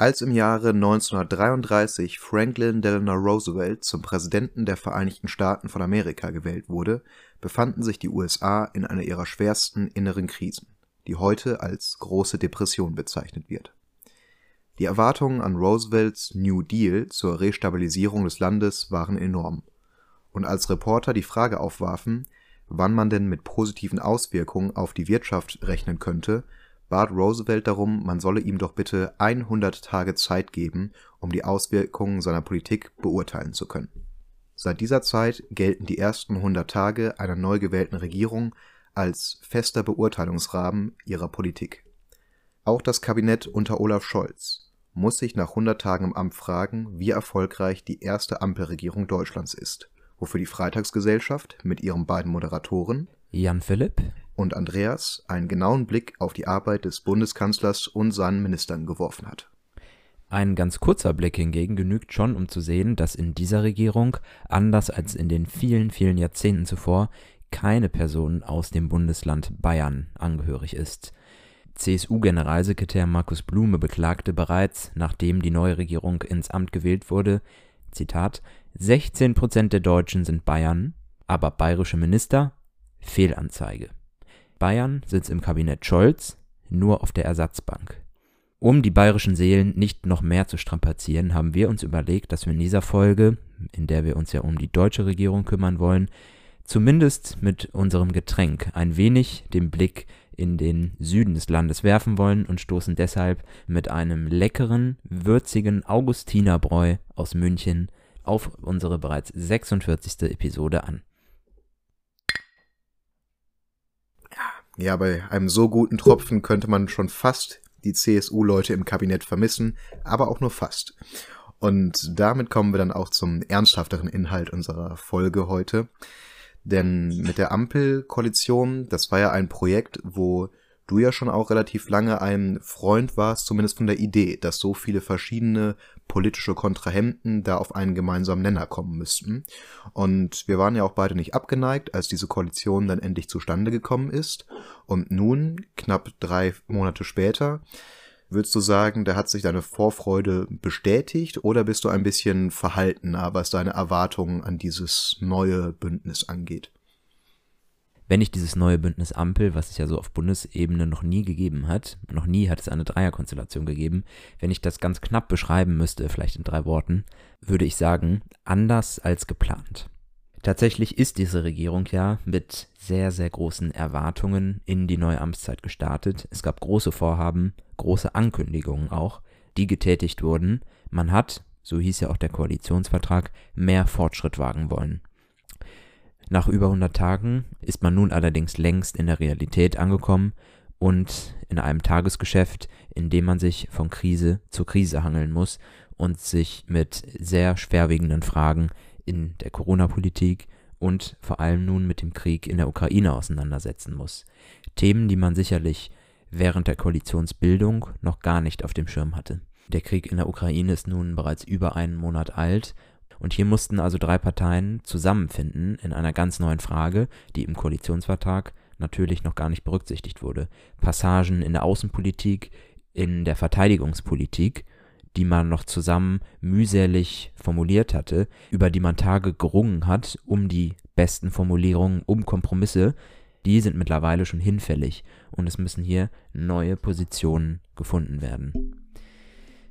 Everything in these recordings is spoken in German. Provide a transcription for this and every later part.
Als im Jahre 1933 Franklin Delano Roosevelt zum Präsidenten der Vereinigten Staaten von Amerika gewählt wurde, befanden sich die USA in einer ihrer schwersten inneren Krisen, die heute als Große Depression bezeichnet wird. Die Erwartungen an Roosevelts New Deal zur Restabilisierung des Landes waren enorm, und als Reporter die Frage aufwarfen, wann man denn mit positiven Auswirkungen auf die Wirtschaft rechnen könnte bat Roosevelt darum, man solle ihm doch bitte 100 Tage Zeit geben, um die Auswirkungen seiner Politik beurteilen zu können. Seit dieser Zeit gelten die ersten 100 Tage einer neu gewählten Regierung als fester Beurteilungsrahmen ihrer Politik. Auch das Kabinett unter Olaf Scholz muss sich nach 100 Tagen im Amt fragen, wie erfolgreich die erste Ampelregierung Deutschlands ist, wofür die Freitagsgesellschaft mit ihren beiden Moderatoren Jan Philipp und Andreas einen genauen Blick auf die Arbeit des Bundeskanzlers und seinen Ministern geworfen hat. Ein ganz kurzer Blick hingegen genügt schon, um zu sehen, dass in dieser Regierung, anders als in den vielen, vielen Jahrzehnten zuvor, keine Person aus dem Bundesland Bayern angehörig ist. CSU-Generalsekretär Markus Blume beklagte bereits, nachdem die neue Regierung ins Amt gewählt wurde, Zitat, 16 Prozent der Deutschen sind Bayern, aber bayerische Minister? Fehlanzeige. Bayern sitzt im Kabinett Scholz, nur auf der Ersatzbank. Um die bayerischen Seelen nicht noch mehr zu strapazieren, haben wir uns überlegt, dass wir in dieser Folge, in der wir uns ja um die deutsche Regierung kümmern wollen, zumindest mit unserem Getränk ein wenig den Blick in den Süden des Landes werfen wollen und stoßen deshalb mit einem leckeren, würzigen Augustinerbräu aus München auf unsere bereits 46. Episode an. Ja, bei einem so guten Tropfen könnte man schon fast die CSU-Leute im Kabinett vermissen, aber auch nur fast. Und damit kommen wir dann auch zum ernsthafteren Inhalt unserer Folge heute. Denn mit der Ampelkoalition, das war ja ein Projekt, wo du ja schon auch relativ lange ein Freund warst, zumindest von der Idee, dass so viele verschiedene politische Kontrahenten da auf einen gemeinsamen Nenner kommen müssten. Und wir waren ja auch beide nicht abgeneigt, als diese Koalition dann endlich zustande gekommen ist. Und nun, knapp drei Monate später, würdest du sagen, da hat sich deine Vorfreude bestätigt oder bist du ein bisschen verhaltener, was deine Erwartungen an dieses neue Bündnis angeht? Wenn ich dieses neue Bündnis Ampel, was es ja so auf Bundesebene noch nie gegeben hat, noch nie hat es eine Dreierkonstellation gegeben, wenn ich das ganz knapp beschreiben müsste, vielleicht in drei Worten, würde ich sagen, anders als geplant. Tatsächlich ist diese Regierung ja mit sehr, sehr großen Erwartungen in die neue Amtszeit gestartet. Es gab große Vorhaben, große Ankündigungen auch, die getätigt wurden. Man hat, so hieß ja auch der Koalitionsvertrag, mehr Fortschritt wagen wollen. Nach über 100 Tagen ist man nun allerdings längst in der Realität angekommen und in einem Tagesgeschäft, in dem man sich von Krise zu Krise hangeln muss und sich mit sehr schwerwiegenden Fragen in der Corona-Politik und vor allem nun mit dem Krieg in der Ukraine auseinandersetzen muss. Themen, die man sicherlich während der Koalitionsbildung noch gar nicht auf dem Schirm hatte. Der Krieg in der Ukraine ist nun bereits über einen Monat alt und hier mussten also drei Parteien zusammenfinden in einer ganz neuen Frage, die im Koalitionsvertrag natürlich noch gar nicht berücksichtigt wurde. Passagen in der Außenpolitik, in der Verteidigungspolitik, die man noch zusammen mühselig formuliert hatte, über die man Tage gerungen hat, um die besten Formulierungen, um Kompromisse, die sind mittlerweile schon hinfällig und es müssen hier neue Positionen gefunden werden.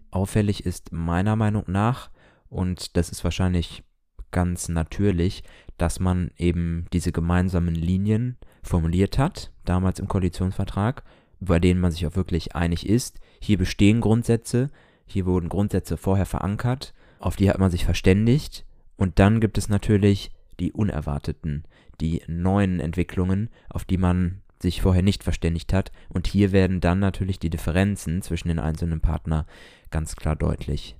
Auffällig ist meiner Meinung nach, und das ist wahrscheinlich ganz natürlich, dass man eben diese gemeinsamen Linien formuliert hat, damals im Koalitionsvertrag, bei denen man sich auch wirklich einig ist. Hier bestehen Grundsätze, hier wurden Grundsätze vorher verankert, auf die hat man sich verständigt. Und dann gibt es natürlich die unerwarteten, die neuen Entwicklungen, auf die man sich vorher nicht verständigt hat. Und hier werden dann natürlich die Differenzen zwischen den einzelnen Partnern ganz klar deutlich.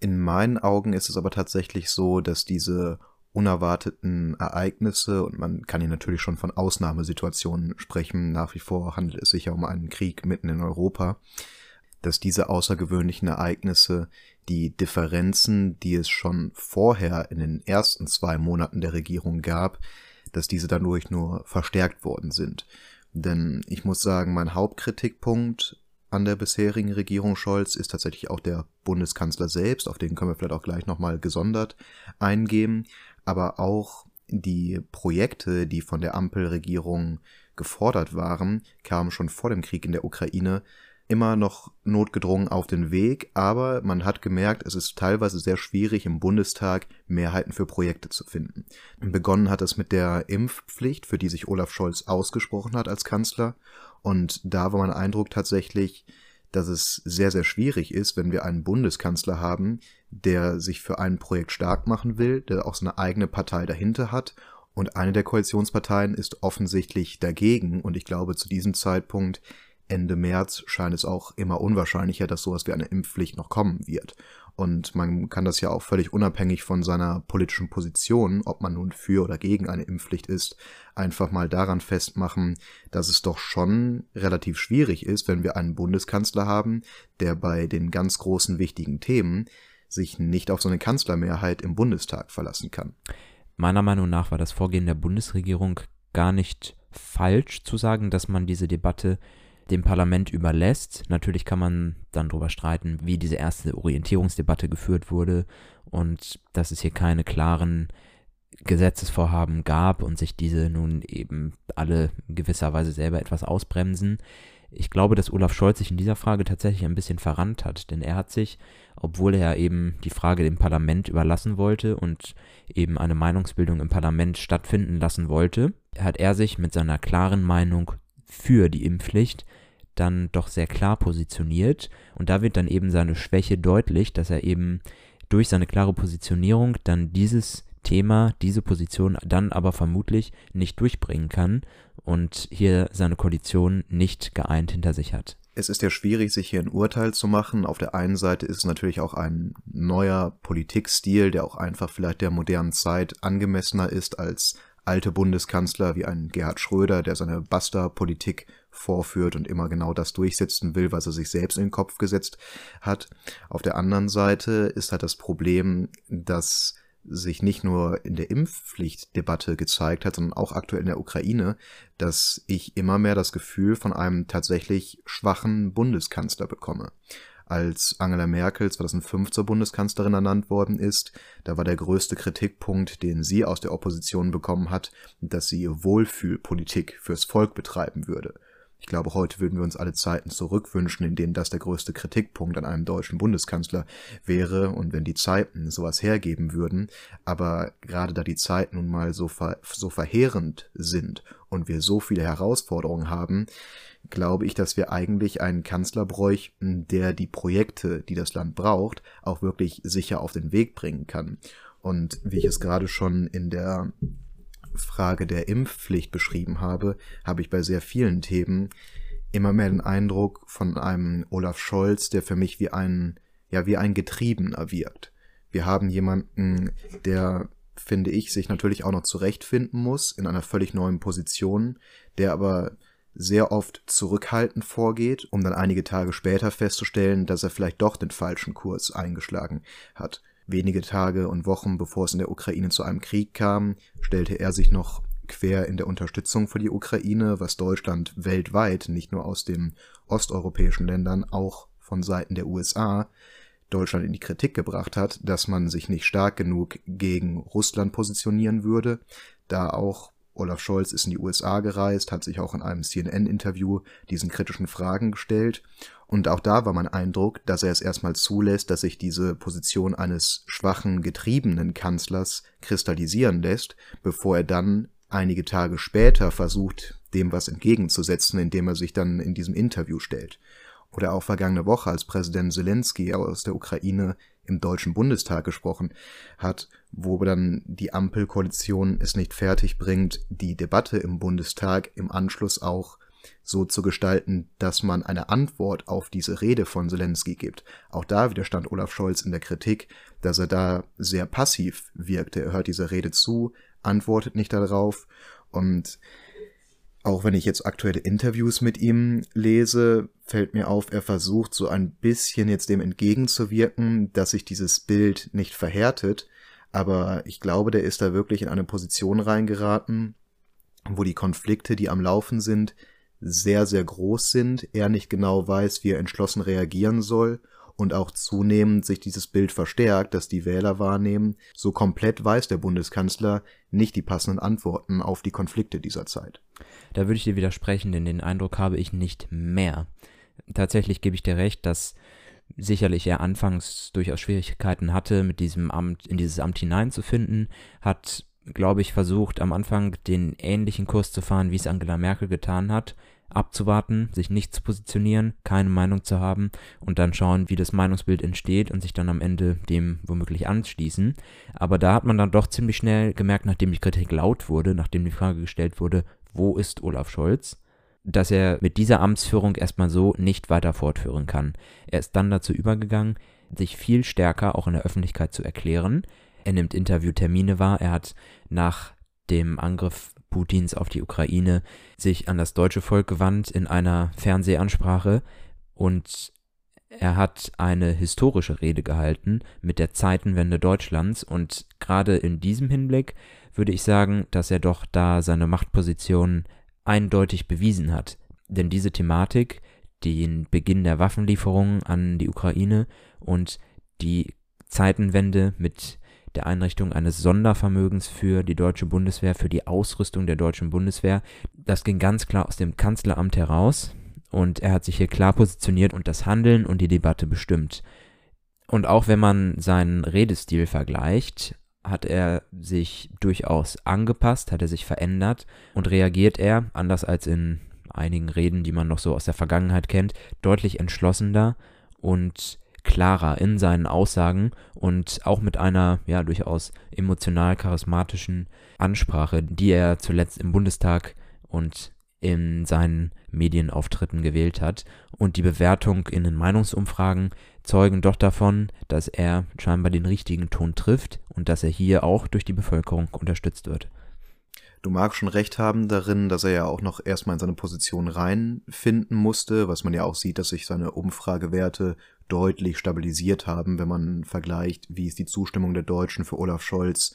In meinen Augen ist es aber tatsächlich so, dass diese unerwarteten Ereignisse, und man kann hier natürlich schon von Ausnahmesituationen sprechen, nach wie vor handelt es sich ja um einen Krieg mitten in Europa, dass diese außergewöhnlichen Ereignisse die Differenzen, die es schon vorher in den ersten zwei Monaten der Regierung gab, dass diese dadurch nur verstärkt worden sind. Denn ich muss sagen, mein Hauptkritikpunkt an der bisherigen Regierung Scholz ist tatsächlich auch der Bundeskanzler selbst, auf den können wir vielleicht auch gleich nochmal gesondert eingehen, aber auch die Projekte, die von der Ampelregierung gefordert waren, kamen schon vor dem Krieg in der Ukraine immer noch notgedrungen auf den Weg, aber man hat gemerkt, es ist teilweise sehr schwierig im Bundestag Mehrheiten für Projekte zu finden. Begonnen hat es mit der Impfpflicht, für die sich Olaf Scholz ausgesprochen hat als Kanzler, und da war mein Eindruck tatsächlich, dass es sehr, sehr schwierig ist, wenn wir einen Bundeskanzler haben, der sich für ein Projekt stark machen will, der auch seine eigene Partei dahinter hat und eine der Koalitionsparteien ist offensichtlich dagegen und ich glaube zu diesem Zeitpunkt Ende März scheint es auch immer unwahrscheinlicher, dass sowas wie eine Impfpflicht noch kommen wird. Und man kann das ja auch völlig unabhängig von seiner politischen Position, ob man nun für oder gegen eine Impfpflicht ist, einfach mal daran festmachen, dass es doch schon relativ schwierig ist, wenn wir einen Bundeskanzler haben, der bei den ganz großen wichtigen Themen sich nicht auf so eine Kanzlermehrheit im Bundestag verlassen kann. Meiner Meinung nach war das Vorgehen der Bundesregierung gar nicht falsch zu sagen, dass man diese Debatte dem Parlament überlässt. Natürlich kann man dann darüber streiten, wie diese erste Orientierungsdebatte geführt wurde und dass es hier keine klaren Gesetzesvorhaben gab und sich diese nun eben alle gewisserweise selber etwas ausbremsen. Ich glaube, dass Olaf Scholz sich in dieser Frage tatsächlich ein bisschen verrannt hat, denn er hat sich, obwohl er eben die Frage dem Parlament überlassen wollte und eben eine Meinungsbildung im Parlament stattfinden lassen wollte, hat er sich mit seiner klaren Meinung für die Impfpflicht dann doch sehr klar positioniert und da wird dann eben seine Schwäche deutlich, dass er eben durch seine klare Positionierung dann dieses Thema, diese Position dann aber vermutlich nicht durchbringen kann und hier seine Koalition nicht geeint hinter sich hat. Es ist ja schwierig, sich hier ein Urteil zu machen. Auf der einen Seite ist es natürlich auch ein neuer Politikstil, der auch einfach vielleicht der modernen Zeit angemessener ist als alte Bundeskanzler wie ein Gerhard Schröder, der seine Basta-Politik vorführt und immer genau das durchsetzen will, was er sich selbst in den Kopf gesetzt hat. Auf der anderen Seite ist halt das Problem, dass sich nicht nur in der Impfpflichtdebatte gezeigt hat, sondern auch aktuell in der Ukraine, dass ich immer mehr das Gefühl von einem tatsächlich schwachen Bundeskanzler bekomme als Angela Merkel 2005 zur Bundeskanzlerin ernannt worden ist. Da war der größte Kritikpunkt, den sie aus der Opposition bekommen hat, dass sie Wohlfühlpolitik fürs Volk betreiben würde. Ich glaube, heute würden wir uns alle Zeiten zurückwünschen, in denen das der größte Kritikpunkt an einem deutschen Bundeskanzler wäre und wenn die Zeiten sowas hergeben würden. Aber gerade da die Zeiten nun mal so, ver so verheerend sind und wir so viele Herausforderungen haben, glaube ich, dass wir eigentlich einen Kanzler bräuchten, der die Projekte, die das Land braucht, auch wirklich sicher auf den Weg bringen kann. Und wie ich es gerade schon in der Frage der Impfpflicht beschrieben habe, habe ich bei sehr vielen Themen immer mehr den Eindruck von einem Olaf Scholz, der für mich wie ein, ja, wie ein Getriebener wirkt. Wir haben jemanden, der, finde ich, sich natürlich auch noch zurechtfinden muss in einer völlig neuen Position, der aber sehr oft zurückhaltend vorgeht, um dann einige Tage später festzustellen, dass er vielleicht doch den falschen Kurs eingeschlagen hat. Wenige Tage und Wochen bevor es in der Ukraine zu einem Krieg kam, stellte er sich noch quer in der Unterstützung für die Ukraine, was Deutschland weltweit, nicht nur aus den osteuropäischen Ländern, auch von Seiten der USA, Deutschland in die Kritik gebracht hat, dass man sich nicht stark genug gegen Russland positionieren würde, da auch Olaf Scholz ist in die USA gereist, hat sich auch in einem CNN-Interview diesen kritischen Fragen gestellt. Und auch da war mein Eindruck, dass er es erstmal zulässt, dass sich diese Position eines schwachen, getriebenen Kanzlers kristallisieren lässt, bevor er dann einige Tage später versucht, dem was entgegenzusetzen, indem er sich dann in diesem Interview stellt. Oder auch vergangene Woche, als Präsident Zelensky aus der Ukraine im Deutschen Bundestag gesprochen hat, wo dann die Ampelkoalition es nicht fertig bringt, die Debatte im Bundestag im Anschluss auch so zu gestalten, dass man eine Antwort auf diese Rede von Zelensky gibt. Auch da widerstand Olaf Scholz in der Kritik, dass er da sehr passiv wirkte. Er hört dieser Rede zu, antwortet nicht darauf und auch wenn ich jetzt aktuelle Interviews mit ihm lese, fällt mir auf, er versucht so ein bisschen jetzt dem entgegenzuwirken, dass sich dieses Bild nicht verhärtet. Aber ich glaube, der ist da wirklich in eine Position reingeraten, wo die Konflikte, die am Laufen sind, sehr, sehr groß sind, er nicht genau weiß, wie er entschlossen reagieren soll und auch zunehmend sich dieses Bild verstärkt, dass die Wähler wahrnehmen, so komplett weiß der Bundeskanzler nicht die passenden Antworten auf die Konflikte dieser Zeit. Da würde ich dir widersprechen, denn den Eindruck habe ich nicht mehr. Tatsächlich gebe ich dir recht, dass sicherlich er anfangs durchaus Schwierigkeiten hatte, mit diesem Amt, in dieses Amt hineinzufinden, hat, glaube ich, versucht, am Anfang den ähnlichen Kurs zu fahren, wie es Angela Merkel getan hat, abzuwarten, sich nicht zu positionieren, keine Meinung zu haben und dann schauen, wie das Meinungsbild entsteht und sich dann am Ende dem womöglich anschließen. Aber da hat man dann doch ziemlich schnell gemerkt, nachdem die Kritik laut wurde, nachdem die Frage gestellt wurde, wo ist Olaf Scholz, dass er mit dieser Amtsführung erstmal so nicht weiter fortführen kann. Er ist dann dazu übergegangen, sich viel stärker auch in der Öffentlichkeit zu erklären. Er nimmt Interviewtermine wahr. Er hat nach dem Angriff Putins auf die Ukraine sich an das deutsche Volk gewandt in einer Fernsehansprache und er hat eine historische Rede gehalten mit der Zeitenwende Deutschlands und gerade in diesem Hinblick würde ich sagen, dass er doch da seine Machtposition eindeutig bewiesen hat. Denn diese Thematik, den Beginn der Waffenlieferungen an die Ukraine und die Zeitenwende mit der Einrichtung eines Sondervermögens für die deutsche Bundeswehr, für die Ausrüstung der deutschen Bundeswehr. Das ging ganz klar aus dem Kanzleramt heraus und er hat sich hier klar positioniert und das Handeln und die Debatte bestimmt. Und auch wenn man seinen Redestil vergleicht, hat er sich durchaus angepasst, hat er sich verändert und reagiert er, anders als in einigen Reden, die man noch so aus der Vergangenheit kennt, deutlich entschlossener und klarer in seinen Aussagen und auch mit einer ja durchaus emotional charismatischen Ansprache, die er zuletzt im Bundestag und in seinen Medienauftritten gewählt hat. Und die Bewertung in den Meinungsumfragen zeugen doch davon, dass er scheinbar den richtigen Ton trifft und dass er hier auch durch die Bevölkerung unterstützt wird. Du magst schon recht haben darin, dass er ja auch noch erstmal in seine Position reinfinden musste, was man ja auch sieht, dass sich seine Umfragewerte deutlich stabilisiert haben, wenn man vergleicht, wie ist die Zustimmung der Deutschen für Olaf Scholz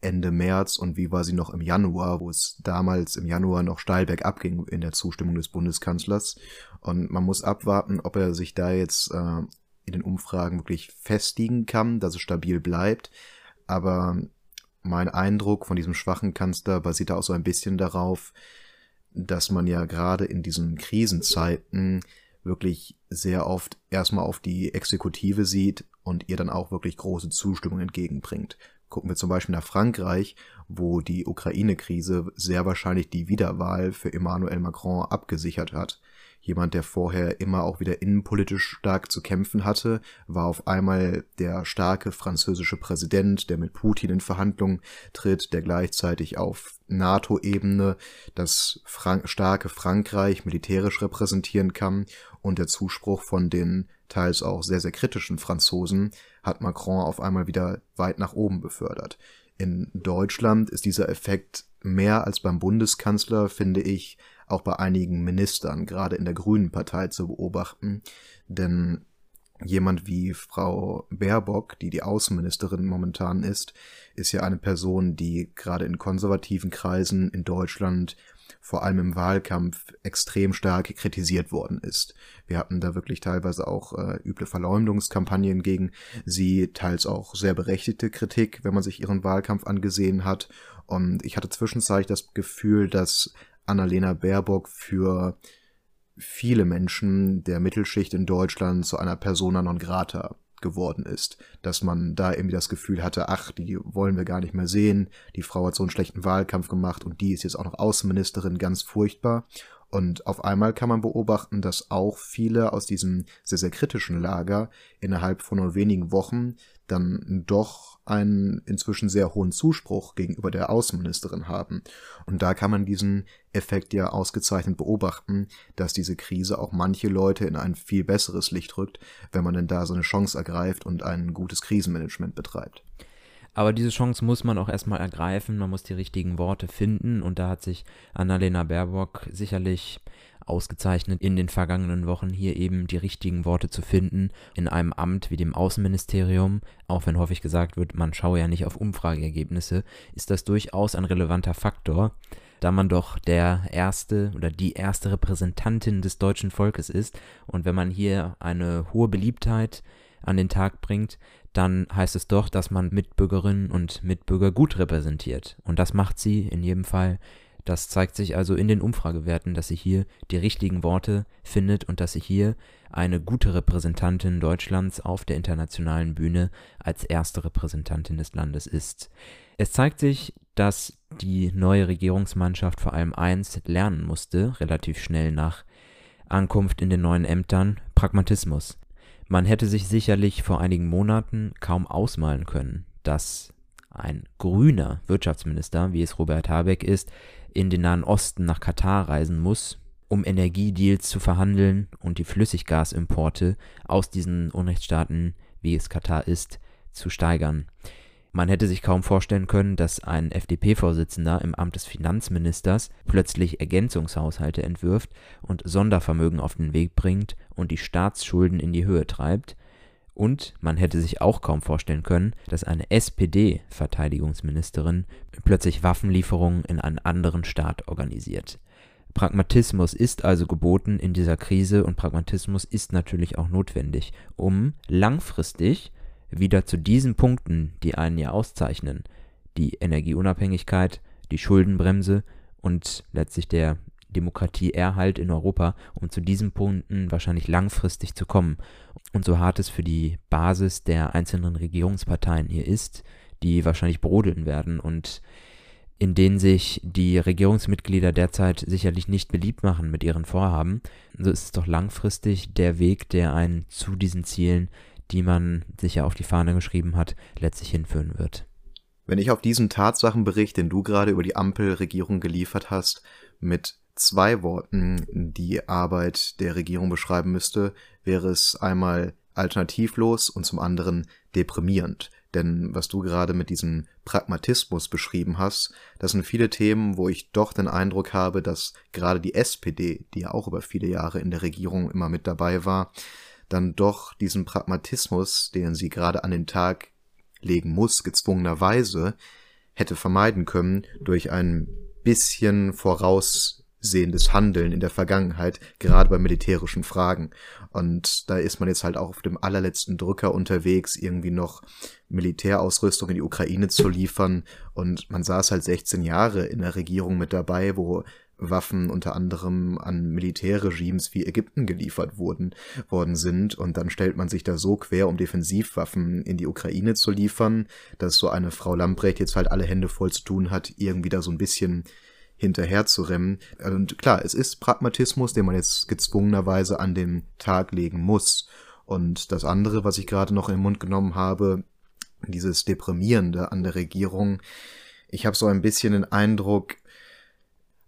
Ende März und wie war sie noch im Januar, wo es damals im Januar noch steil bergab ging in der Zustimmung des Bundeskanzlers. Und man muss abwarten, ob er sich da jetzt äh, in den Umfragen wirklich festigen kann, dass es stabil bleibt. Aber mein Eindruck von diesem schwachen Kanzler basiert auch so ein bisschen darauf, dass man ja gerade in diesen Krisenzeiten wirklich sehr oft erstmal auf die Exekutive sieht und ihr dann auch wirklich große Zustimmung entgegenbringt. Gucken wir zum Beispiel nach Frankreich, wo die Ukraine-Krise sehr wahrscheinlich die Wiederwahl für Emmanuel Macron abgesichert hat. Jemand, der vorher immer auch wieder innenpolitisch stark zu kämpfen hatte, war auf einmal der starke französische Präsident, der mit Putin in Verhandlungen tritt, der gleichzeitig auf NATO-Ebene das Frank starke Frankreich militärisch repräsentieren kann und der Zuspruch von den teils auch sehr, sehr kritischen Franzosen hat Macron auf einmal wieder weit nach oben befördert. In Deutschland ist dieser Effekt mehr als beim Bundeskanzler, finde ich, auch bei einigen Ministern, gerade in der Grünen Partei zu beobachten. Denn jemand wie Frau Baerbock, die die Außenministerin momentan ist, ist ja eine Person, die gerade in konservativen Kreisen in Deutschland vor allem im Wahlkampf extrem stark kritisiert worden ist. Wir hatten da wirklich teilweise auch äh, üble Verleumdungskampagnen gegen sie, teils auch sehr berechtigte Kritik, wenn man sich ihren Wahlkampf angesehen hat. Und ich hatte zwischenzeitlich das Gefühl, dass Annalena Baerbock für viele Menschen der Mittelschicht in Deutschland zu einer Persona non grata geworden ist, dass man da irgendwie das Gefühl hatte, ach, die wollen wir gar nicht mehr sehen, die Frau hat so einen schlechten Wahlkampf gemacht und die ist jetzt auch noch Außenministerin, ganz furchtbar. Und auf einmal kann man beobachten, dass auch viele aus diesem sehr, sehr kritischen Lager innerhalb von nur wenigen Wochen dann doch einen inzwischen sehr hohen Zuspruch gegenüber der Außenministerin haben. Und da kann man diesen Effekt ja ausgezeichnet beobachten, dass diese Krise auch manche Leute in ein viel besseres Licht rückt, wenn man denn da so eine Chance ergreift und ein gutes Krisenmanagement betreibt. Aber diese Chance muss man auch erstmal ergreifen, man muss die richtigen Worte finden und da hat sich Annalena Baerbock sicherlich ausgezeichnet in den vergangenen Wochen hier eben die richtigen Worte zu finden in einem Amt wie dem Außenministerium, auch wenn häufig gesagt wird, man schaue ja nicht auf Umfrageergebnisse, ist das durchaus ein relevanter Faktor. da man doch der erste oder die erste Repräsentantin des deutschen Volkes ist. Und wenn man hier eine hohe Beliebtheit an den Tag bringt, dann heißt es doch, dass man Mitbürgerinnen und Mitbürger gut repräsentiert. Und das macht sie in jedem Fall. Das zeigt sich also in den Umfragewerten, dass sie hier die richtigen Worte findet und dass sie hier eine gute Repräsentantin Deutschlands auf der internationalen Bühne als erste Repräsentantin des Landes ist. Es zeigt sich, dass die neue Regierungsmannschaft vor allem eins lernen musste, relativ schnell nach Ankunft in den neuen Ämtern, Pragmatismus. Man hätte sich sicherlich vor einigen Monaten kaum ausmalen können, dass ein grüner Wirtschaftsminister, wie es Robert Habeck ist, in den Nahen Osten nach Katar reisen muss, um Energiedeals zu verhandeln und die Flüssiggasimporte aus diesen Unrechtsstaaten, wie es Katar ist, zu steigern. Man hätte sich kaum vorstellen können, dass ein FDP-Vorsitzender im Amt des Finanzministers plötzlich Ergänzungshaushalte entwirft und Sondervermögen auf den Weg bringt und die Staatsschulden in die Höhe treibt. Und man hätte sich auch kaum vorstellen können, dass eine SPD-Verteidigungsministerin plötzlich Waffenlieferungen in einen anderen Staat organisiert. Pragmatismus ist also geboten in dieser Krise und Pragmatismus ist natürlich auch notwendig, um langfristig wieder zu diesen Punkten, die einen ja auszeichnen, die Energieunabhängigkeit, die Schuldenbremse und letztlich der Demokratieerhalt in Europa, um zu diesen Punkten wahrscheinlich langfristig zu kommen. Und so hart es für die Basis der einzelnen Regierungsparteien hier ist, die wahrscheinlich brodeln werden und in denen sich die Regierungsmitglieder derzeit sicherlich nicht beliebt machen mit ihren Vorhaben, so ist es doch langfristig der Weg, der einen zu diesen Zielen die man sich ja auf die Fahne geschrieben hat, letztlich hinführen wird. Wenn ich auf diesen Tatsachenbericht, den du gerade über die Ampelregierung geliefert hast, mit zwei Worten die Arbeit der Regierung beschreiben müsste, wäre es einmal alternativlos und zum anderen deprimierend. Denn was du gerade mit diesem Pragmatismus beschrieben hast, das sind viele Themen, wo ich doch den Eindruck habe, dass gerade die SPD, die ja auch über viele Jahre in der Regierung immer mit dabei war, dann doch diesen Pragmatismus, den sie gerade an den Tag legen muss, gezwungenerweise, hätte vermeiden können durch ein bisschen voraussehendes Handeln in der Vergangenheit, gerade bei militärischen Fragen. Und da ist man jetzt halt auch auf dem allerletzten Drücker unterwegs, irgendwie noch Militärausrüstung in die Ukraine zu liefern. Und man saß halt 16 Jahre in der Regierung mit dabei, wo Waffen unter anderem an Militärregimes wie Ägypten geliefert wurden, worden sind. Und dann stellt man sich da so quer, um Defensivwaffen in die Ukraine zu liefern, dass so eine Frau Lambrecht jetzt halt alle Hände voll zu tun hat, irgendwie da so ein bisschen hinterher zu rennen. Und klar, es ist Pragmatismus, den man jetzt gezwungenerweise an den Tag legen muss. Und das andere, was ich gerade noch in den Mund genommen habe, dieses Deprimierende an der Regierung, ich habe so ein bisschen den Eindruck,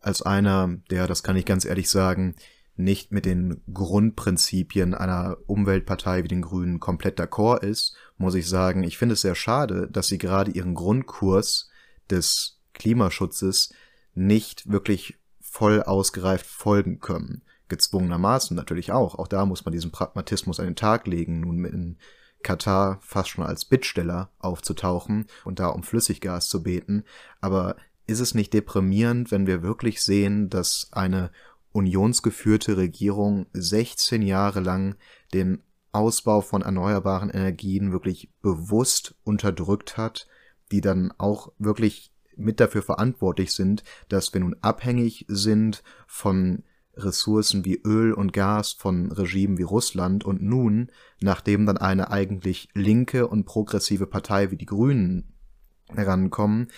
als einer, der, das kann ich ganz ehrlich sagen, nicht mit den Grundprinzipien einer Umweltpartei wie den Grünen komplett d'accord ist, muss ich sagen, ich finde es sehr schade, dass sie gerade ihren Grundkurs des Klimaschutzes nicht wirklich voll ausgereift folgen können. Gezwungenermaßen natürlich auch. Auch da muss man diesen Pragmatismus an den Tag legen, nun in Katar fast schon als Bittsteller aufzutauchen und da um Flüssiggas zu beten. Aber ist es nicht deprimierend, wenn wir wirklich sehen, dass eine unionsgeführte Regierung 16 Jahre lang den Ausbau von erneuerbaren Energien wirklich bewusst unterdrückt hat, die dann auch wirklich mit dafür verantwortlich sind, dass wir nun abhängig sind von Ressourcen wie Öl und Gas von Regimen wie Russland und nun, nachdem dann eine eigentlich linke und progressive Partei wie die Grünen herankommen,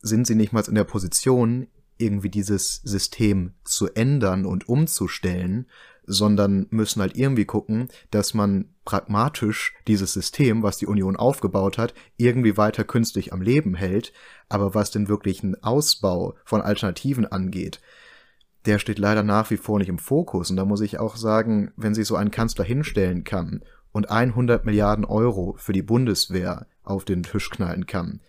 sind sie nicht mal in der Position, irgendwie dieses System zu ändern und umzustellen, sondern müssen halt irgendwie gucken, dass man pragmatisch dieses System, was die Union aufgebaut hat, irgendwie weiter künstlich am Leben hält, aber was den wirklichen Ausbau von Alternativen angeht, der steht leider nach wie vor nicht im Fokus. Und da muss ich auch sagen, wenn sich so ein Kanzler hinstellen kann und 100 Milliarden Euro für die Bundeswehr auf den Tisch knallen kann,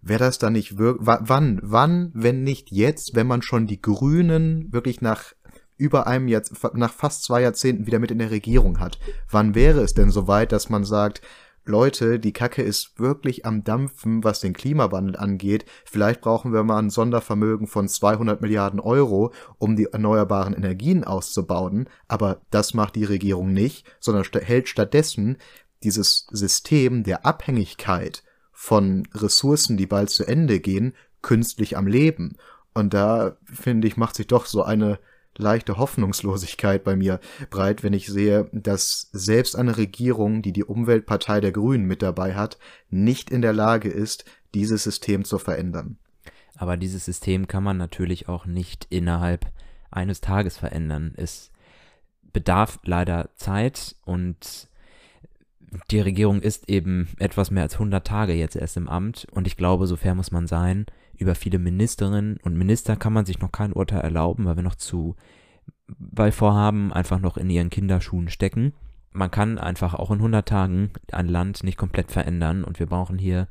wäre das dann nicht wirklich, wann, wann, wenn nicht jetzt, wenn man schon die Grünen wirklich nach über einem Jahrzehnt, nach fast zwei Jahrzehnten wieder mit in der Regierung hat. Wann wäre es denn soweit, dass man sagt, Leute, die Kacke ist wirklich am Dampfen, was den Klimawandel angeht. Vielleicht brauchen wir mal ein Sondervermögen von 200 Milliarden Euro, um die erneuerbaren Energien auszubauen. Aber das macht die Regierung nicht, sondern hält stattdessen dieses System der Abhängigkeit von Ressourcen, die bald zu Ende gehen, künstlich am Leben. Und da, finde ich, macht sich doch so eine leichte Hoffnungslosigkeit bei mir breit, wenn ich sehe, dass selbst eine Regierung, die die Umweltpartei der Grünen mit dabei hat, nicht in der Lage ist, dieses System zu verändern. Aber dieses System kann man natürlich auch nicht innerhalb eines Tages verändern. Es bedarf leider Zeit und die Regierung ist eben etwas mehr als 100 Tage jetzt erst im Amt und ich glaube, so fair muss man sein. Über viele Ministerinnen und Minister kann man sich noch kein Urteil erlauben, weil wir noch zu, weil Vorhaben einfach noch in ihren Kinderschuhen stecken. Man kann einfach auch in 100 Tagen ein Land nicht komplett verändern und wir brauchen hier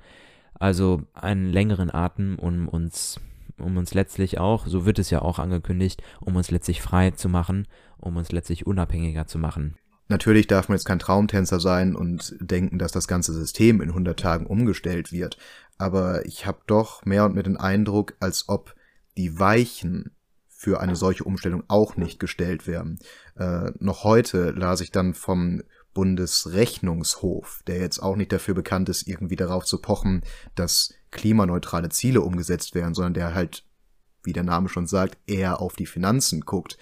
also einen längeren Atem, um uns, um uns letztlich auch, so wird es ja auch angekündigt, um uns letztlich frei zu machen, um uns letztlich unabhängiger zu machen. Natürlich darf man jetzt kein Traumtänzer sein und denken, dass das ganze System in 100 Tagen umgestellt wird. Aber ich habe doch mehr und mehr den Eindruck, als ob die Weichen für eine solche Umstellung auch nicht gestellt werden. Äh, noch heute las ich dann vom Bundesrechnungshof, der jetzt auch nicht dafür bekannt ist, irgendwie darauf zu pochen, dass klimaneutrale Ziele umgesetzt werden, sondern der halt, wie der Name schon sagt, eher auf die Finanzen guckt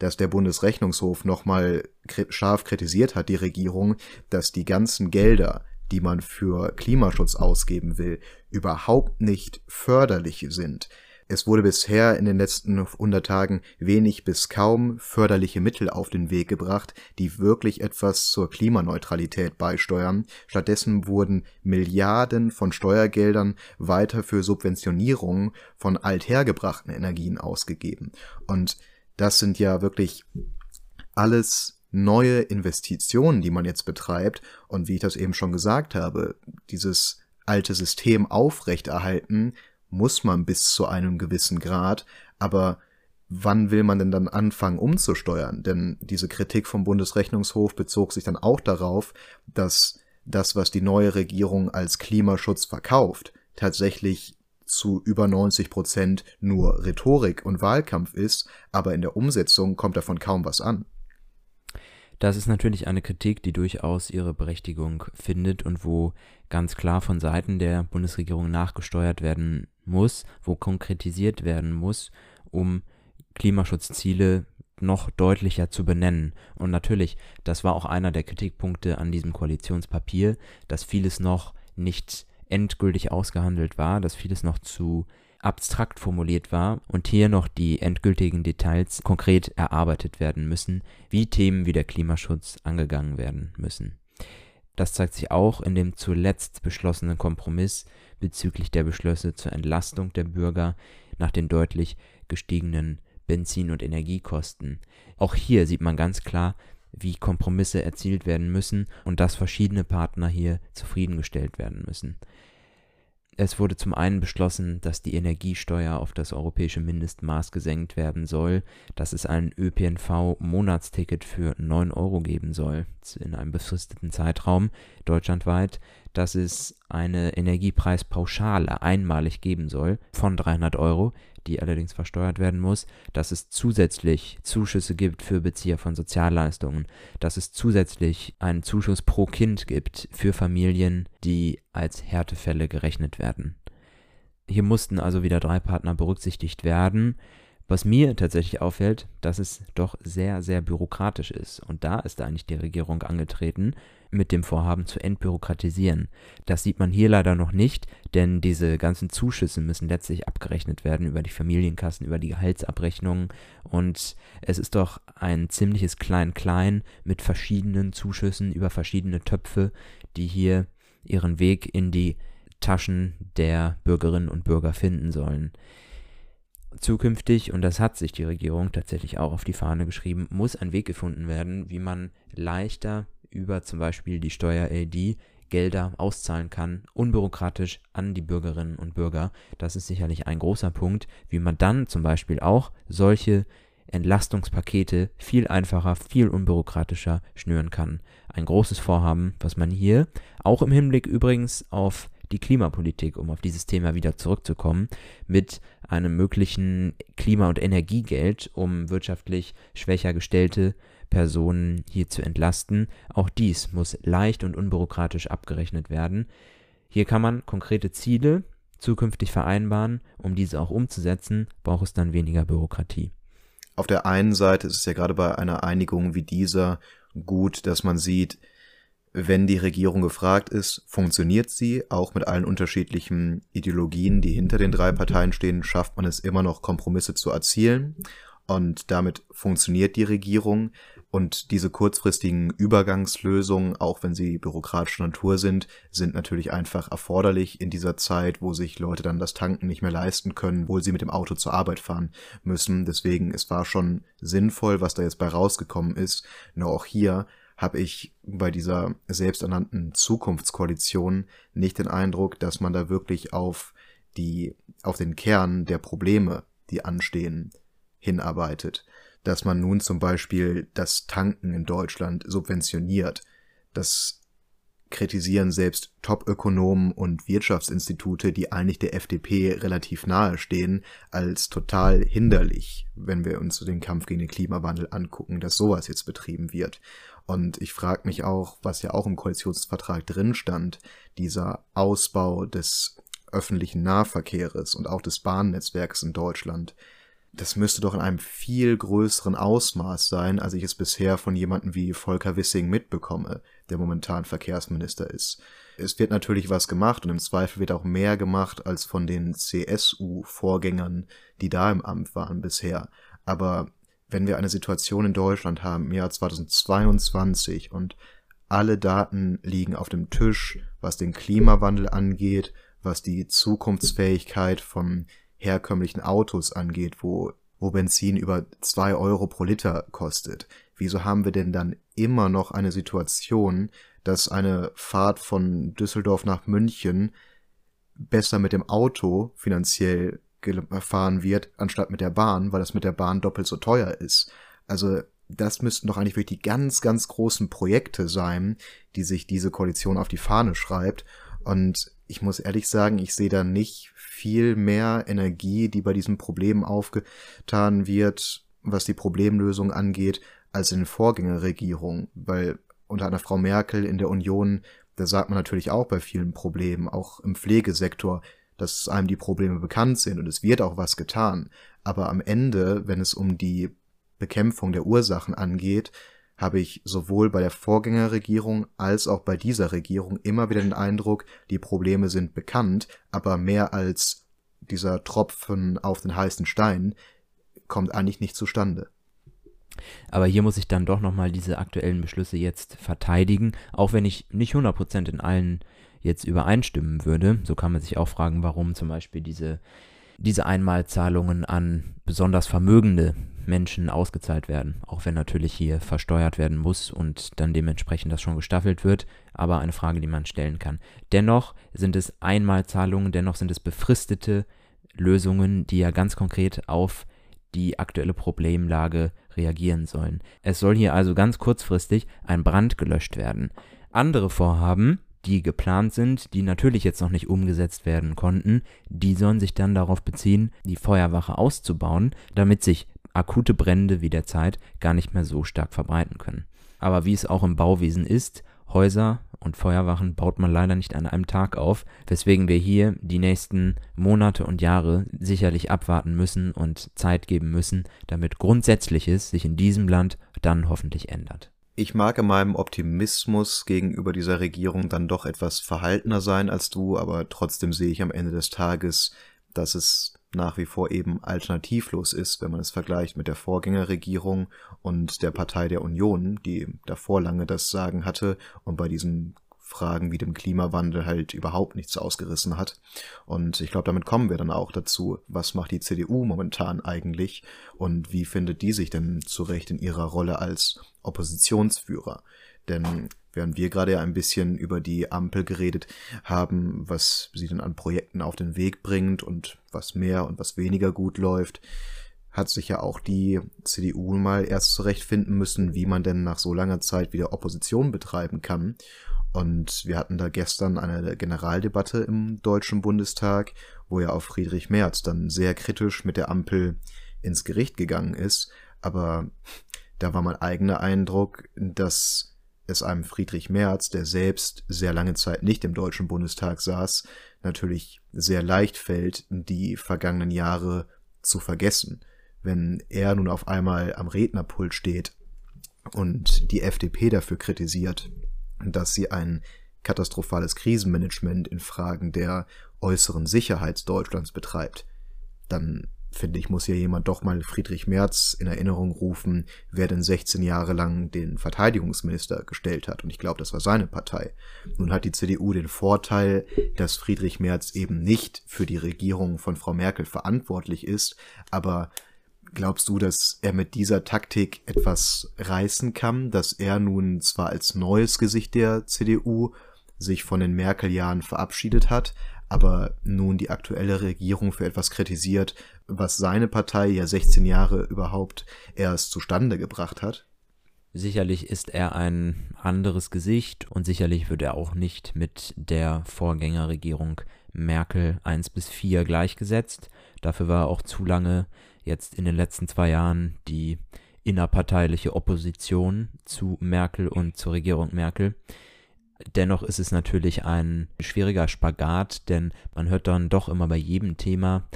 dass der Bundesrechnungshof nochmal scharf kritisiert hat, die Regierung, dass die ganzen Gelder, die man für Klimaschutz ausgeben will, überhaupt nicht förderlich sind. Es wurde bisher in den letzten 100 Tagen wenig bis kaum förderliche Mittel auf den Weg gebracht, die wirklich etwas zur Klimaneutralität beisteuern. Stattdessen wurden Milliarden von Steuergeldern weiter für Subventionierung von althergebrachten Energien ausgegeben. Und das sind ja wirklich alles neue Investitionen, die man jetzt betreibt. Und wie ich das eben schon gesagt habe, dieses alte System aufrechterhalten muss man bis zu einem gewissen Grad. Aber wann will man denn dann anfangen umzusteuern? Denn diese Kritik vom Bundesrechnungshof bezog sich dann auch darauf, dass das, was die neue Regierung als Klimaschutz verkauft, tatsächlich zu über 90 Prozent nur Rhetorik und Wahlkampf ist, aber in der Umsetzung kommt davon kaum was an. Das ist natürlich eine Kritik, die durchaus ihre Berechtigung findet und wo ganz klar von Seiten der Bundesregierung nachgesteuert werden muss, wo konkretisiert werden muss, um Klimaschutzziele noch deutlicher zu benennen. Und natürlich, das war auch einer der Kritikpunkte an diesem Koalitionspapier, dass vieles noch nicht endgültig ausgehandelt war, dass vieles noch zu abstrakt formuliert war und hier noch die endgültigen Details konkret erarbeitet werden müssen, wie Themen wie der Klimaschutz angegangen werden müssen. Das zeigt sich auch in dem zuletzt beschlossenen Kompromiss bezüglich der Beschlüsse zur Entlastung der Bürger nach den deutlich gestiegenen Benzin- und Energiekosten. Auch hier sieht man ganz klar, wie Kompromisse erzielt werden müssen und dass verschiedene Partner hier zufriedengestellt werden müssen. Es wurde zum einen beschlossen, dass die Energiesteuer auf das europäische Mindestmaß gesenkt werden soll, dass es ein ÖPNV-Monatsticket für 9 Euro geben soll in einem befristeten Zeitraum deutschlandweit, dass es eine Energiepreispauschale einmalig geben soll von 300 Euro, die allerdings versteuert werden muss, dass es zusätzlich Zuschüsse gibt für Bezieher von Sozialleistungen, dass es zusätzlich einen Zuschuss pro Kind gibt für Familien, die als Härtefälle gerechnet werden. Hier mussten also wieder drei Partner berücksichtigt werden. Was mir tatsächlich auffällt, dass es doch sehr, sehr bürokratisch ist. Und da ist eigentlich die Regierung angetreten mit dem Vorhaben zu entbürokratisieren. Das sieht man hier leider noch nicht, denn diese ganzen Zuschüsse müssen letztlich abgerechnet werden über die Familienkassen, über die Gehaltsabrechnungen. Und es ist doch ein ziemliches Klein-Klein mit verschiedenen Zuschüssen über verschiedene Töpfe, die hier ihren Weg in die Taschen der Bürgerinnen und Bürger finden sollen. Zukünftig, und das hat sich die Regierung tatsächlich auch auf die Fahne geschrieben, muss ein Weg gefunden werden, wie man leichter über zum Beispiel die Steuer-LD Gelder auszahlen kann, unbürokratisch an die Bürgerinnen und Bürger. Das ist sicherlich ein großer Punkt, wie man dann zum Beispiel auch solche Entlastungspakete viel einfacher, viel unbürokratischer schnüren kann. Ein großes Vorhaben, was man hier, auch im Hinblick übrigens auf die Klimapolitik, um auf dieses Thema wieder zurückzukommen, mit einem möglichen Klima- und Energiegeld, um wirtschaftlich schwächer gestellte Personen hier zu entlasten. Auch dies muss leicht und unbürokratisch abgerechnet werden. Hier kann man konkrete Ziele zukünftig vereinbaren. Um diese auch umzusetzen, braucht es dann weniger Bürokratie. Auf der einen Seite ist es ja gerade bei einer Einigung wie dieser gut, dass man sieht, wenn die Regierung gefragt ist, funktioniert sie, auch mit allen unterschiedlichen Ideologien, die hinter den drei Parteien stehen, schafft man es immer noch, Kompromisse zu erzielen. Und damit funktioniert die Regierung. Und diese kurzfristigen Übergangslösungen, auch wenn sie bürokratischer Natur sind, sind natürlich einfach erforderlich in dieser Zeit, wo sich Leute dann das Tanken nicht mehr leisten können, wo sie mit dem Auto zur Arbeit fahren müssen. Deswegen, es war schon sinnvoll, was da jetzt bei rausgekommen ist. Nur auch hier habe ich bei dieser selbsternannten Zukunftskoalition nicht den Eindruck, dass man da wirklich auf die, auf den Kern der Probleme, die anstehen, hinarbeitet. Dass man nun zum Beispiel das Tanken in Deutschland subventioniert. Das kritisieren selbst Top-Ökonomen und Wirtschaftsinstitute, die eigentlich der FDP relativ nahe stehen, als total hinderlich, wenn wir uns den Kampf gegen den Klimawandel angucken, dass sowas jetzt betrieben wird. Und ich frage mich auch, was ja auch im Koalitionsvertrag drin stand, dieser Ausbau des öffentlichen Nahverkehrs und auch des Bahnnetzwerks in Deutschland. Das müsste doch in einem viel größeren Ausmaß sein, als ich es bisher von jemandem wie Volker Wissing mitbekomme, der momentan Verkehrsminister ist. Es wird natürlich was gemacht und im Zweifel wird auch mehr gemacht als von den CSU-Vorgängern, die da im Amt waren bisher. Aber wenn wir eine Situation in Deutschland haben im Jahr 2022 und alle Daten liegen auf dem Tisch, was den Klimawandel angeht, was die Zukunftsfähigkeit von herkömmlichen Autos angeht, wo, wo Benzin über zwei Euro pro Liter kostet. Wieso haben wir denn dann immer noch eine Situation, dass eine Fahrt von Düsseldorf nach München besser mit dem Auto finanziell gefahren wird, anstatt mit der Bahn, weil das mit der Bahn doppelt so teuer ist. Also das müssten doch eigentlich wirklich die ganz, ganz großen Projekte sein, die sich diese Koalition auf die Fahne schreibt. Und ich muss ehrlich sagen, ich sehe da nicht viel mehr Energie, die bei diesem Problem aufgetan wird, was die Problemlösung angeht, als in den Vorgängerregierungen. Weil unter einer Frau Merkel in der Union, da sagt man natürlich auch bei vielen Problemen, auch im Pflegesektor, dass einem die Probleme bekannt sind und es wird auch was getan. Aber am Ende, wenn es um die Bekämpfung der Ursachen angeht, habe ich sowohl bei der Vorgängerregierung als auch bei dieser Regierung immer wieder den Eindruck, die Probleme sind bekannt, aber mehr als dieser Tropfen auf den heißen Stein kommt eigentlich nicht zustande. Aber hier muss ich dann doch nochmal diese aktuellen Beschlüsse jetzt verteidigen, auch wenn ich nicht 100% in allen jetzt übereinstimmen würde. So kann man sich auch fragen, warum zum Beispiel diese, diese Einmalzahlungen an besonders vermögende Menschen ausgezahlt werden, auch wenn natürlich hier versteuert werden muss und dann dementsprechend das schon gestaffelt wird, aber eine Frage, die man stellen kann. Dennoch sind es Einmalzahlungen, dennoch sind es befristete Lösungen, die ja ganz konkret auf die aktuelle Problemlage reagieren sollen. Es soll hier also ganz kurzfristig ein Brand gelöscht werden. Andere Vorhaben, die geplant sind, die natürlich jetzt noch nicht umgesetzt werden konnten, die sollen sich dann darauf beziehen, die Feuerwache auszubauen, damit sich akute Brände wie derzeit gar nicht mehr so stark verbreiten können. Aber wie es auch im Bauwesen ist, Häuser und Feuerwachen baut man leider nicht an einem Tag auf, weswegen wir hier die nächsten Monate und Jahre sicherlich abwarten müssen und Zeit geben müssen, damit Grundsätzliches sich in diesem Land dann hoffentlich ändert. Ich mag in meinem Optimismus gegenüber dieser Regierung dann doch etwas verhaltener sein als du, aber trotzdem sehe ich am Ende des Tages, dass es nach wie vor eben alternativlos ist, wenn man es vergleicht mit der Vorgängerregierung und der Partei der Union, die davor lange das Sagen hatte und bei diesen Fragen wie dem Klimawandel halt überhaupt nichts ausgerissen hat. Und ich glaube, damit kommen wir dann auch dazu, was macht die CDU momentan eigentlich und wie findet die sich denn zurecht in ihrer Rolle als Oppositionsführer? Denn während wir gerade ja ein bisschen über die Ampel geredet haben, was sie denn an Projekten auf den Weg bringt und was mehr und was weniger gut läuft, hat sich ja auch die CDU mal erst zurechtfinden müssen, wie man denn nach so langer Zeit wieder Opposition betreiben kann. Und wir hatten da gestern eine Generaldebatte im Deutschen Bundestag, wo ja auch Friedrich Merz dann sehr kritisch mit der Ampel ins Gericht gegangen ist. Aber da war mein eigener Eindruck, dass es einem Friedrich Merz, der selbst sehr lange Zeit nicht im Deutschen Bundestag saß, natürlich sehr leicht fällt, die vergangenen Jahre zu vergessen. Wenn er nun auf einmal am Rednerpult steht und die FDP dafür kritisiert, dass sie ein katastrophales Krisenmanagement in Fragen der äußeren Sicherheit Deutschlands betreibt, dann finde ich, muss ja jemand doch mal Friedrich Merz in Erinnerung rufen, wer denn 16 Jahre lang den Verteidigungsminister gestellt hat. Und ich glaube, das war seine Partei. Nun hat die CDU den Vorteil, dass Friedrich Merz eben nicht für die Regierung von Frau Merkel verantwortlich ist, aber Glaubst du, dass er mit dieser Taktik etwas reißen kann, dass er nun zwar als neues Gesicht der CDU sich von den Merkel-Jahren verabschiedet hat, aber nun die aktuelle Regierung für etwas kritisiert, was seine Partei ja 16 Jahre überhaupt erst zustande gebracht hat? Sicherlich ist er ein anderes Gesicht und sicherlich wird er auch nicht mit der Vorgängerregierung Merkel 1 bis 4 gleichgesetzt. Dafür war er auch zu lange jetzt in den letzten zwei Jahren die innerparteiliche Opposition zu Merkel und zur Regierung Merkel. Dennoch ist es natürlich ein schwieriger Spagat, denn man hört dann doch immer bei jedem Thema,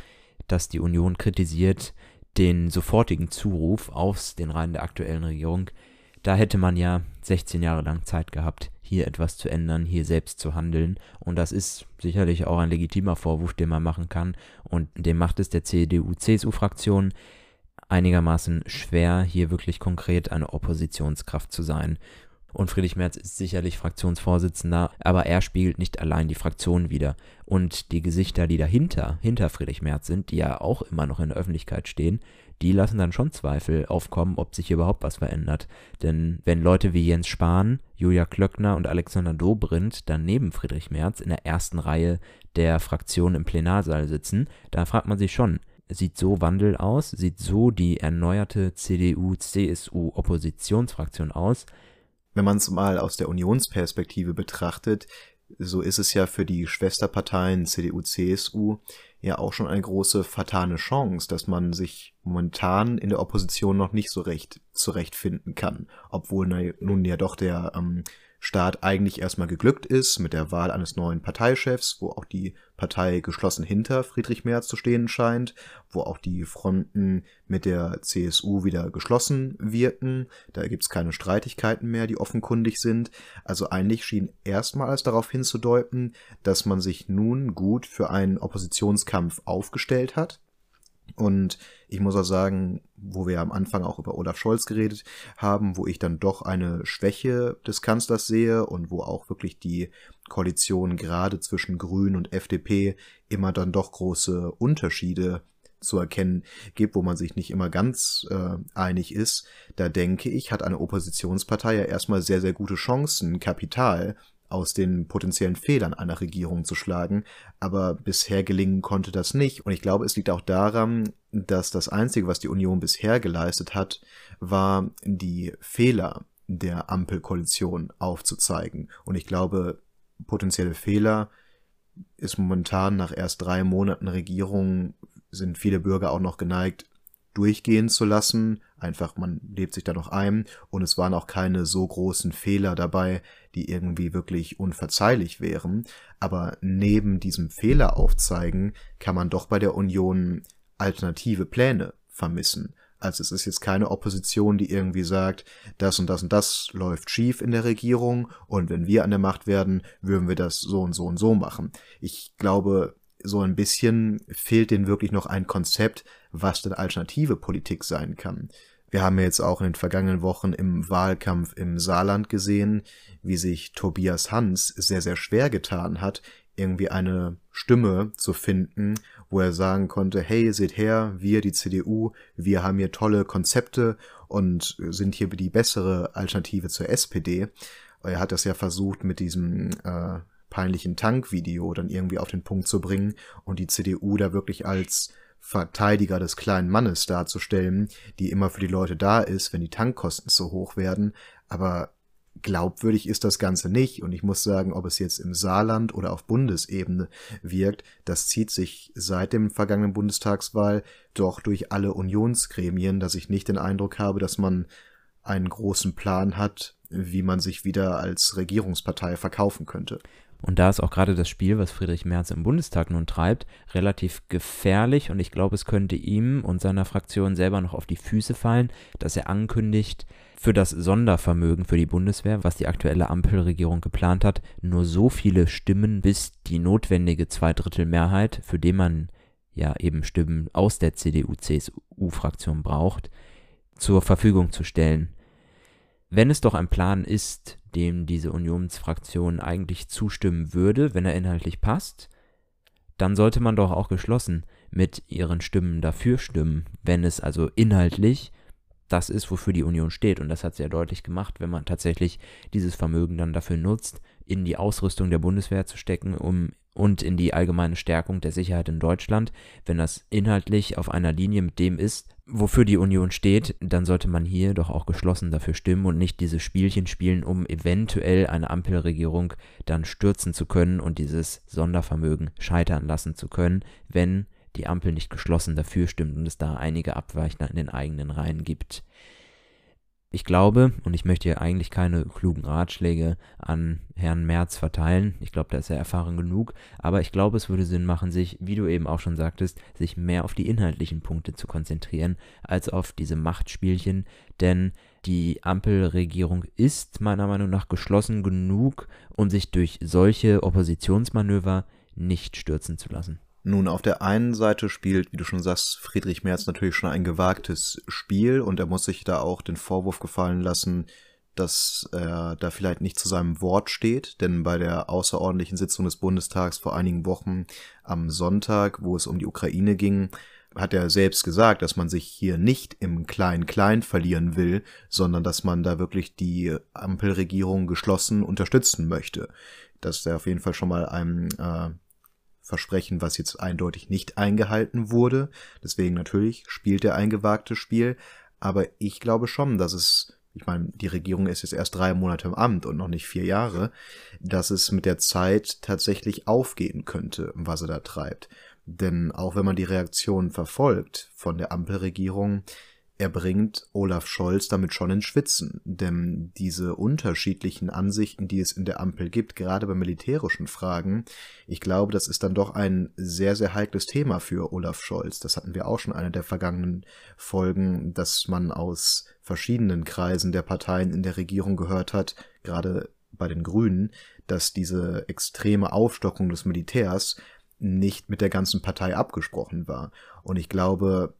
das die Union kritisiert, den sofortigen Zuruf aus den Reihen der aktuellen Regierung. Da hätte man ja 16 Jahre lang Zeit gehabt, hier etwas zu ändern, hier selbst zu handeln. Und das ist sicherlich auch ein legitimer Vorwurf, den man machen kann. Und dem macht es der CDU-CSU-Fraktion einigermaßen schwer, hier wirklich konkret eine Oppositionskraft zu sein. Und Friedrich Merz ist sicherlich Fraktionsvorsitzender, aber er spiegelt nicht allein die Fraktion wider. Und die Gesichter, die dahinter, hinter Friedrich Merz sind, die ja auch immer noch in der Öffentlichkeit stehen, die lassen dann schon Zweifel aufkommen, ob sich überhaupt was verändert. Denn wenn Leute wie Jens Spahn, Julia Klöckner und Alexander Dobrindt dann neben Friedrich Merz in der ersten Reihe der Fraktion im Plenarsaal sitzen, dann fragt man sich schon, sieht so Wandel aus, sieht so die erneuerte CDU-CSU-Oppositionsfraktion aus, wenn man es mal aus der Unionsperspektive betrachtet, so ist es ja für die Schwesterparteien CDU, CSU ja auch schon eine große fatale Chance, dass man sich momentan in der Opposition noch nicht so recht zurechtfinden kann, obwohl nun ja doch der ähm, Staat eigentlich erstmal geglückt ist mit der Wahl eines neuen Parteichefs, wo auch die Partei geschlossen hinter Friedrich Merz zu stehen scheint, wo auch die Fronten mit der CSU wieder geschlossen wirken. Da gibt's keine Streitigkeiten mehr, die offenkundig sind. Also eigentlich schien erstmals darauf hinzudeuten, dass man sich nun gut für einen Oppositionskampf aufgestellt hat und ich muss auch sagen, wo wir am Anfang auch über Olaf Scholz geredet haben, wo ich dann doch eine Schwäche des Kanzlers sehe und wo auch wirklich die Koalition gerade zwischen Grün und FDP immer dann doch große Unterschiede zu erkennen gibt, wo man sich nicht immer ganz äh, einig ist, da denke ich, hat eine Oppositionspartei ja erstmal sehr, sehr gute Chancen, Kapital aus den potenziellen Fehlern einer Regierung zu schlagen, aber bisher gelingen konnte das nicht. Und ich glaube, es liegt auch daran, dass das Einzige, was die Union bisher geleistet hat, war die Fehler der Ampelkoalition aufzuzeigen. Und ich glaube, potenzielle Fehler ist momentan nach erst drei Monaten Regierung sind viele Bürger auch noch geneigt, durchgehen zu lassen. Einfach, man lebt sich da noch ein und es waren auch keine so großen Fehler dabei, die irgendwie wirklich unverzeihlich wären. Aber neben diesem Fehler aufzeigen, kann man doch bei der Union alternative Pläne vermissen. Also es ist jetzt keine Opposition, die irgendwie sagt, das und das und das läuft schief in der Regierung und wenn wir an der Macht werden, würden wir das so und so und so machen. Ich glaube, so ein bisschen fehlt denen wirklich noch ein Konzept, was denn alternative Politik sein kann. Wir haben jetzt auch in den vergangenen Wochen im Wahlkampf im Saarland gesehen, wie sich Tobias Hans sehr, sehr schwer getan hat, irgendwie eine Stimme zu finden, wo er sagen konnte, hey, seht her, wir, die CDU, wir haben hier tolle Konzepte und sind hier die bessere Alternative zur SPD. Er hat das ja versucht mit diesem äh, peinlichen Tankvideo dann irgendwie auf den Punkt zu bringen und die CDU da wirklich als Verteidiger des kleinen Mannes darzustellen, die immer für die Leute da ist, wenn die Tankkosten zu hoch werden. Aber glaubwürdig ist das Ganze nicht. Und ich muss sagen, ob es jetzt im Saarland oder auf Bundesebene wirkt, das zieht sich seit dem vergangenen Bundestagswahl doch durch alle Unionsgremien, dass ich nicht den Eindruck habe, dass man einen großen Plan hat, wie man sich wieder als Regierungspartei verkaufen könnte. Und da ist auch gerade das Spiel, was Friedrich Merz im Bundestag nun treibt, relativ gefährlich und ich glaube, es könnte ihm und seiner Fraktion selber noch auf die Füße fallen, dass er ankündigt, für das Sondervermögen für die Bundeswehr, was die aktuelle Ampelregierung geplant hat, nur so viele Stimmen, bis die notwendige Zweidrittelmehrheit, für die man ja eben Stimmen aus der CDU-CSU-Fraktion braucht, zur Verfügung zu stellen. Wenn es doch ein Plan ist, dem diese Unionsfraktion eigentlich zustimmen würde, wenn er inhaltlich passt, dann sollte man doch auch geschlossen mit ihren Stimmen dafür stimmen, wenn es also inhaltlich das ist, wofür die Union steht. Und das hat sie ja deutlich gemacht, wenn man tatsächlich dieses Vermögen dann dafür nutzt, in die Ausrüstung der Bundeswehr zu stecken, um und in die allgemeine Stärkung der Sicherheit in Deutschland. Wenn das inhaltlich auf einer Linie mit dem ist, wofür die Union steht, dann sollte man hier doch auch geschlossen dafür stimmen und nicht diese Spielchen spielen, um eventuell eine Ampelregierung dann stürzen zu können und dieses Sondervermögen scheitern lassen zu können, wenn die Ampel nicht geschlossen dafür stimmt und es da einige Abweichler in den eigenen Reihen gibt. Ich glaube, und ich möchte hier eigentlich keine klugen Ratschläge an Herrn Merz verteilen, ich glaube, da ist er erfahren genug, aber ich glaube, es würde Sinn machen, sich, wie du eben auch schon sagtest, sich mehr auf die inhaltlichen Punkte zu konzentrieren, als auf diese Machtspielchen, denn die Ampelregierung ist meiner Meinung nach geschlossen genug, um sich durch solche Oppositionsmanöver nicht stürzen zu lassen. Nun, auf der einen Seite spielt, wie du schon sagst, Friedrich Merz natürlich schon ein gewagtes Spiel und er muss sich da auch den Vorwurf gefallen lassen, dass er da vielleicht nicht zu seinem Wort steht, denn bei der außerordentlichen Sitzung des Bundestags vor einigen Wochen am Sonntag, wo es um die Ukraine ging, hat er selbst gesagt, dass man sich hier nicht im Klein-Klein verlieren will, sondern dass man da wirklich die Ampelregierung geschlossen unterstützen möchte. Das ist ja auf jeden Fall schon mal ein äh, Versprechen, was jetzt eindeutig nicht eingehalten wurde. Deswegen natürlich spielt er ein gewagtes Spiel. Aber ich glaube schon, dass es, ich meine, die Regierung ist jetzt erst drei Monate im Amt und noch nicht vier Jahre, dass es mit der Zeit tatsächlich aufgehen könnte, was er da treibt. Denn auch wenn man die Reaktionen verfolgt von der Ampelregierung, er bringt Olaf Scholz damit schon ins Schwitzen, denn diese unterschiedlichen Ansichten, die es in der Ampel gibt, gerade bei militärischen Fragen, ich glaube, das ist dann doch ein sehr, sehr heikles Thema für Olaf Scholz. Das hatten wir auch schon in einer der vergangenen Folgen, dass man aus verschiedenen Kreisen der Parteien in der Regierung gehört hat, gerade bei den Grünen, dass diese extreme Aufstockung des Militärs nicht mit der ganzen Partei abgesprochen war. Und ich glaube,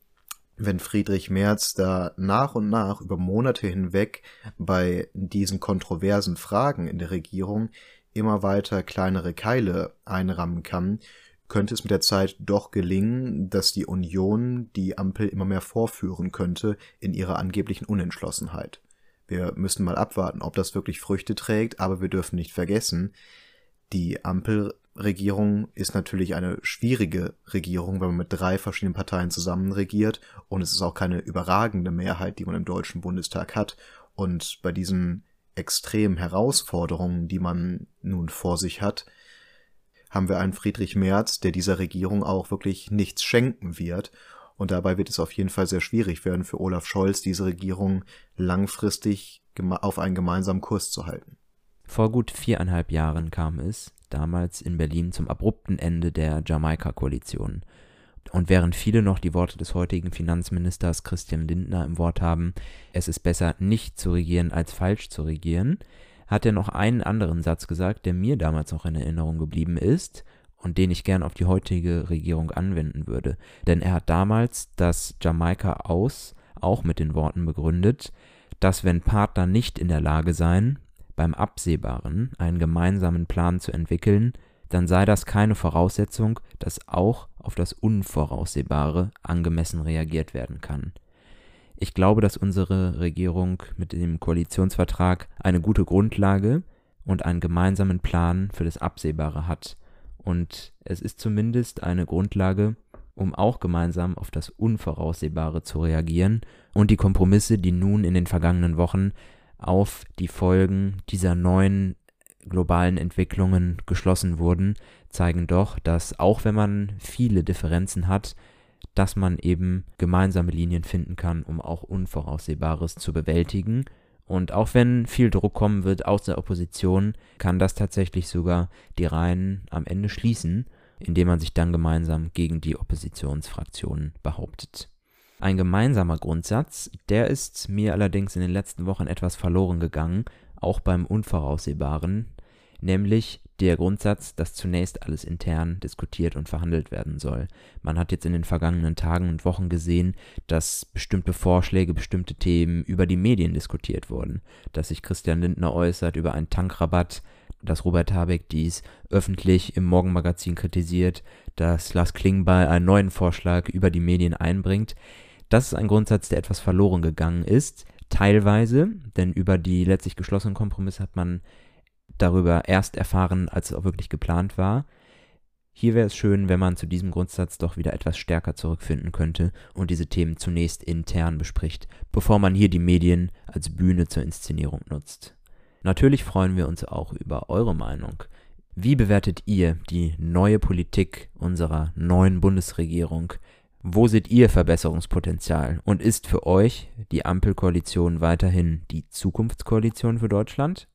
wenn Friedrich Merz da nach und nach über Monate hinweg bei diesen kontroversen Fragen in der Regierung immer weiter kleinere Keile einrammen kann, könnte es mit der Zeit doch gelingen, dass die Union die Ampel immer mehr vorführen könnte in ihrer angeblichen Unentschlossenheit. Wir müssen mal abwarten, ob das wirklich Früchte trägt, aber wir dürfen nicht vergessen, die Ampel Regierung ist natürlich eine schwierige Regierung, wenn man mit drei verschiedenen Parteien zusammen regiert und es ist auch keine überragende Mehrheit, die man im Deutschen Bundestag hat. Und bei diesen extremen Herausforderungen, die man nun vor sich hat, haben wir einen Friedrich Merz, der dieser Regierung auch wirklich nichts schenken wird. Und dabei wird es auf jeden Fall sehr schwierig werden für Olaf Scholz, diese Regierung langfristig auf einen gemeinsamen Kurs zu halten. Vor gut viereinhalb Jahren kam es, damals in Berlin, zum abrupten Ende der Jamaika-Koalition. Und während viele noch die Worte des heutigen Finanzministers Christian Lindner im Wort haben, es ist besser nicht zu regieren als falsch zu regieren, hat er noch einen anderen Satz gesagt, der mir damals noch in Erinnerung geblieben ist und den ich gern auf die heutige Regierung anwenden würde. Denn er hat damals das Jamaika aus auch mit den Worten begründet, dass wenn Partner nicht in der Lage seien, beim Absehbaren einen gemeinsamen Plan zu entwickeln, dann sei das keine Voraussetzung, dass auch auf das Unvoraussehbare angemessen reagiert werden kann. Ich glaube, dass unsere Regierung mit dem Koalitionsvertrag eine gute Grundlage und einen gemeinsamen Plan für das Absehbare hat. Und es ist zumindest eine Grundlage, um auch gemeinsam auf das Unvoraussehbare zu reagieren und die Kompromisse, die nun in den vergangenen Wochen auf die Folgen dieser neuen globalen Entwicklungen geschlossen wurden, zeigen doch, dass auch wenn man viele Differenzen hat, dass man eben gemeinsame Linien finden kann, um auch Unvoraussehbares zu bewältigen. Und auch wenn viel Druck kommen wird aus der Opposition, kann das tatsächlich sogar die Reihen am Ende schließen, indem man sich dann gemeinsam gegen die Oppositionsfraktionen behauptet. Ein gemeinsamer Grundsatz, der ist mir allerdings in den letzten Wochen etwas verloren gegangen, auch beim Unvoraussehbaren, nämlich der Grundsatz, dass zunächst alles intern diskutiert und verhandelt werden soll. Man hat jetzt in den vergangenen Tagen und Wochen gesehen, dass bestimmte Vorschläge, bestimmte Themen über die Medien diskutiert wurden, dass sich Christian Lindner äußert über einen Tankrabatt, dass Robert Habeck dies öffentlich im Morgenmagazin kritisiert, dass Lars Klingbeil einen neuen Vorschlag über die Medien einbringt. Das ist ein Grundsatz, der etwas verloren gegangen ist, teilweise, denn über die letztlich geschlossenen Kompromisse hat man darüber erst erfahren, als es auch wirklich geplant war. Hier wäre es schön, wenn man zu diesem Grundsatz doch wieder etwas stärker zurückfinden könnte und diese Themen zunächst intern bespricht, bevor man hier die Medien als Bühne zur Inszenierung nutzt. Natürlich freuen wir uns auch über eure Meinung. Wie bewertet ihr die neue Politik unserer neuen Bundesregierung? Wo seht ihr Verbesserungspotenzial? Und ist für euch die Ampelkoalition weiterhin die Zukunftskoalition für Deutschland?